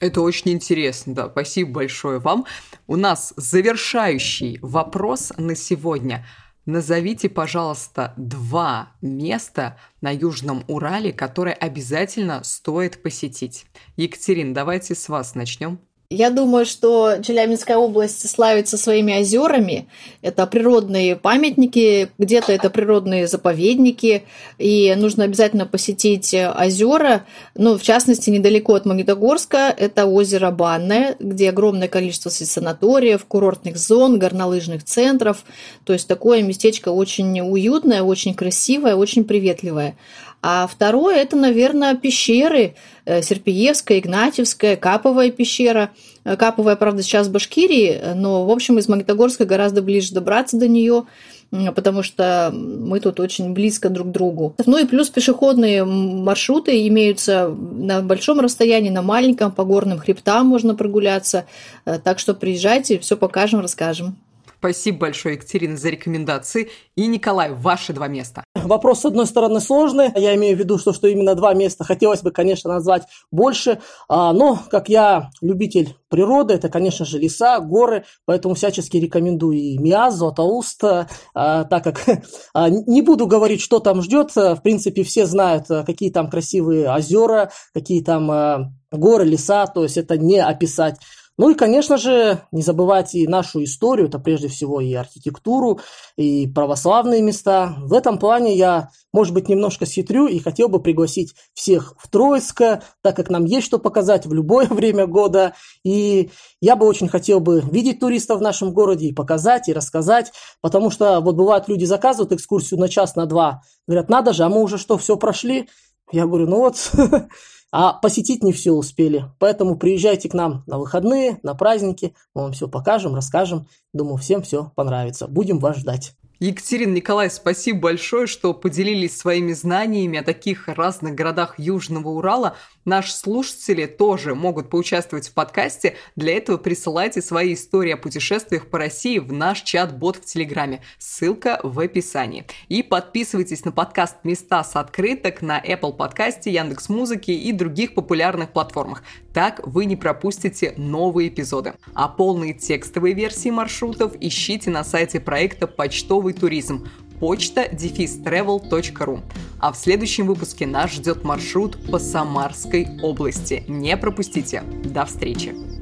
Это очень интересно, да. Спасибо большое вам. У нас завершающий вопрос на сегодня. Назовите, пожалуйста, два места на Южном Урале, которые обязательно стоит посетить. Екатерин, давайте с вас начнем. Я думаю, что Челябинская область славится своими озерами. Это природные памятники, где-то это природные заповедники, и нужно обязательно посетить озера. Ну, в частности, недалеко от Магнитогорска это озеро Банное, где огромное количество санаториев, курортных зон, горнолыжных центров. То есть такое местечко очень уютное, очень красивое, очень приветливое. А второе – это, наверное, пещеры э, Серпиевская, Игнатьевская, Каповая пещера. Э, Каповая, правда, сейчас в Башкирии, но, в общем, из Магнитогорска гораздо ближе добраться до нее потому что мы тут очень близко друг к другу. Ну и плюс пешеходные маршруты имеются на большом расстоянии, на маленьком, по горным хребтам можно прогуляться. Э, так что приезжайте, все покажем, расскажем. Спасибо большое, Екатерина, за рекомендации. И, Николай, ваши два места. Вопрос, с одной стороны, сложный. Я имею в виду, что, что именно два места. Хотелось бы, конечно, назвать больше. А, но, как я любитель природы, это, конечно же, леса, горы. Поэтому всячески рекомендую и Миазу, Атауст. А, так как а, не буду говорить, что там ждет. В принципе, все знают, какие там красивые озера, какие там горы, леса. То есть это не описать. Ну и, конечно же, не забывайте и нашу историю, это прежде всего и архитектуру, и православные места. В этом плане я, может быть, немножко схитрю и хотел бы пригласить всех в Троицк, так как нам есть что показать в любое время года. И я бы очень хотел бы видеть туристов в нашем городе и показать, и рассказать, потому что вот бывают люди заказывают экскурсию на час, на два, говорят, надо же, а мы уже что, все прошли? Я говорю, ну вот, А посетить не все успели. Поэтому приезжайте к нам на выходные, на праздники. Мы вам все покажем, расскажем. Думаю, всем все понравится. Будем вас ждать. Екатерина Николай, спасибо большое, что поделились своими знаниями о таких разных городах Южного Урала. Наши слушатели тоже могут поучаствовать в подкасте. Для этого присылайте свои истории о путешествиях по России в наш чат-бот в Телеграме. Ссылка в описании. И подписывайтесь на подкаст «Места с открыток» на Apple подкасте, Яндекс Музыки и других популярных платформах. Так вы не пропустите новые эпизоды. А полные текстовые версии маршрутов ищите на сайте проекта «Почтовый туризм» почта travel.ru. А в следующем выпуске нас ждет маршрут по Самарской области. Не пропустите. До встречи!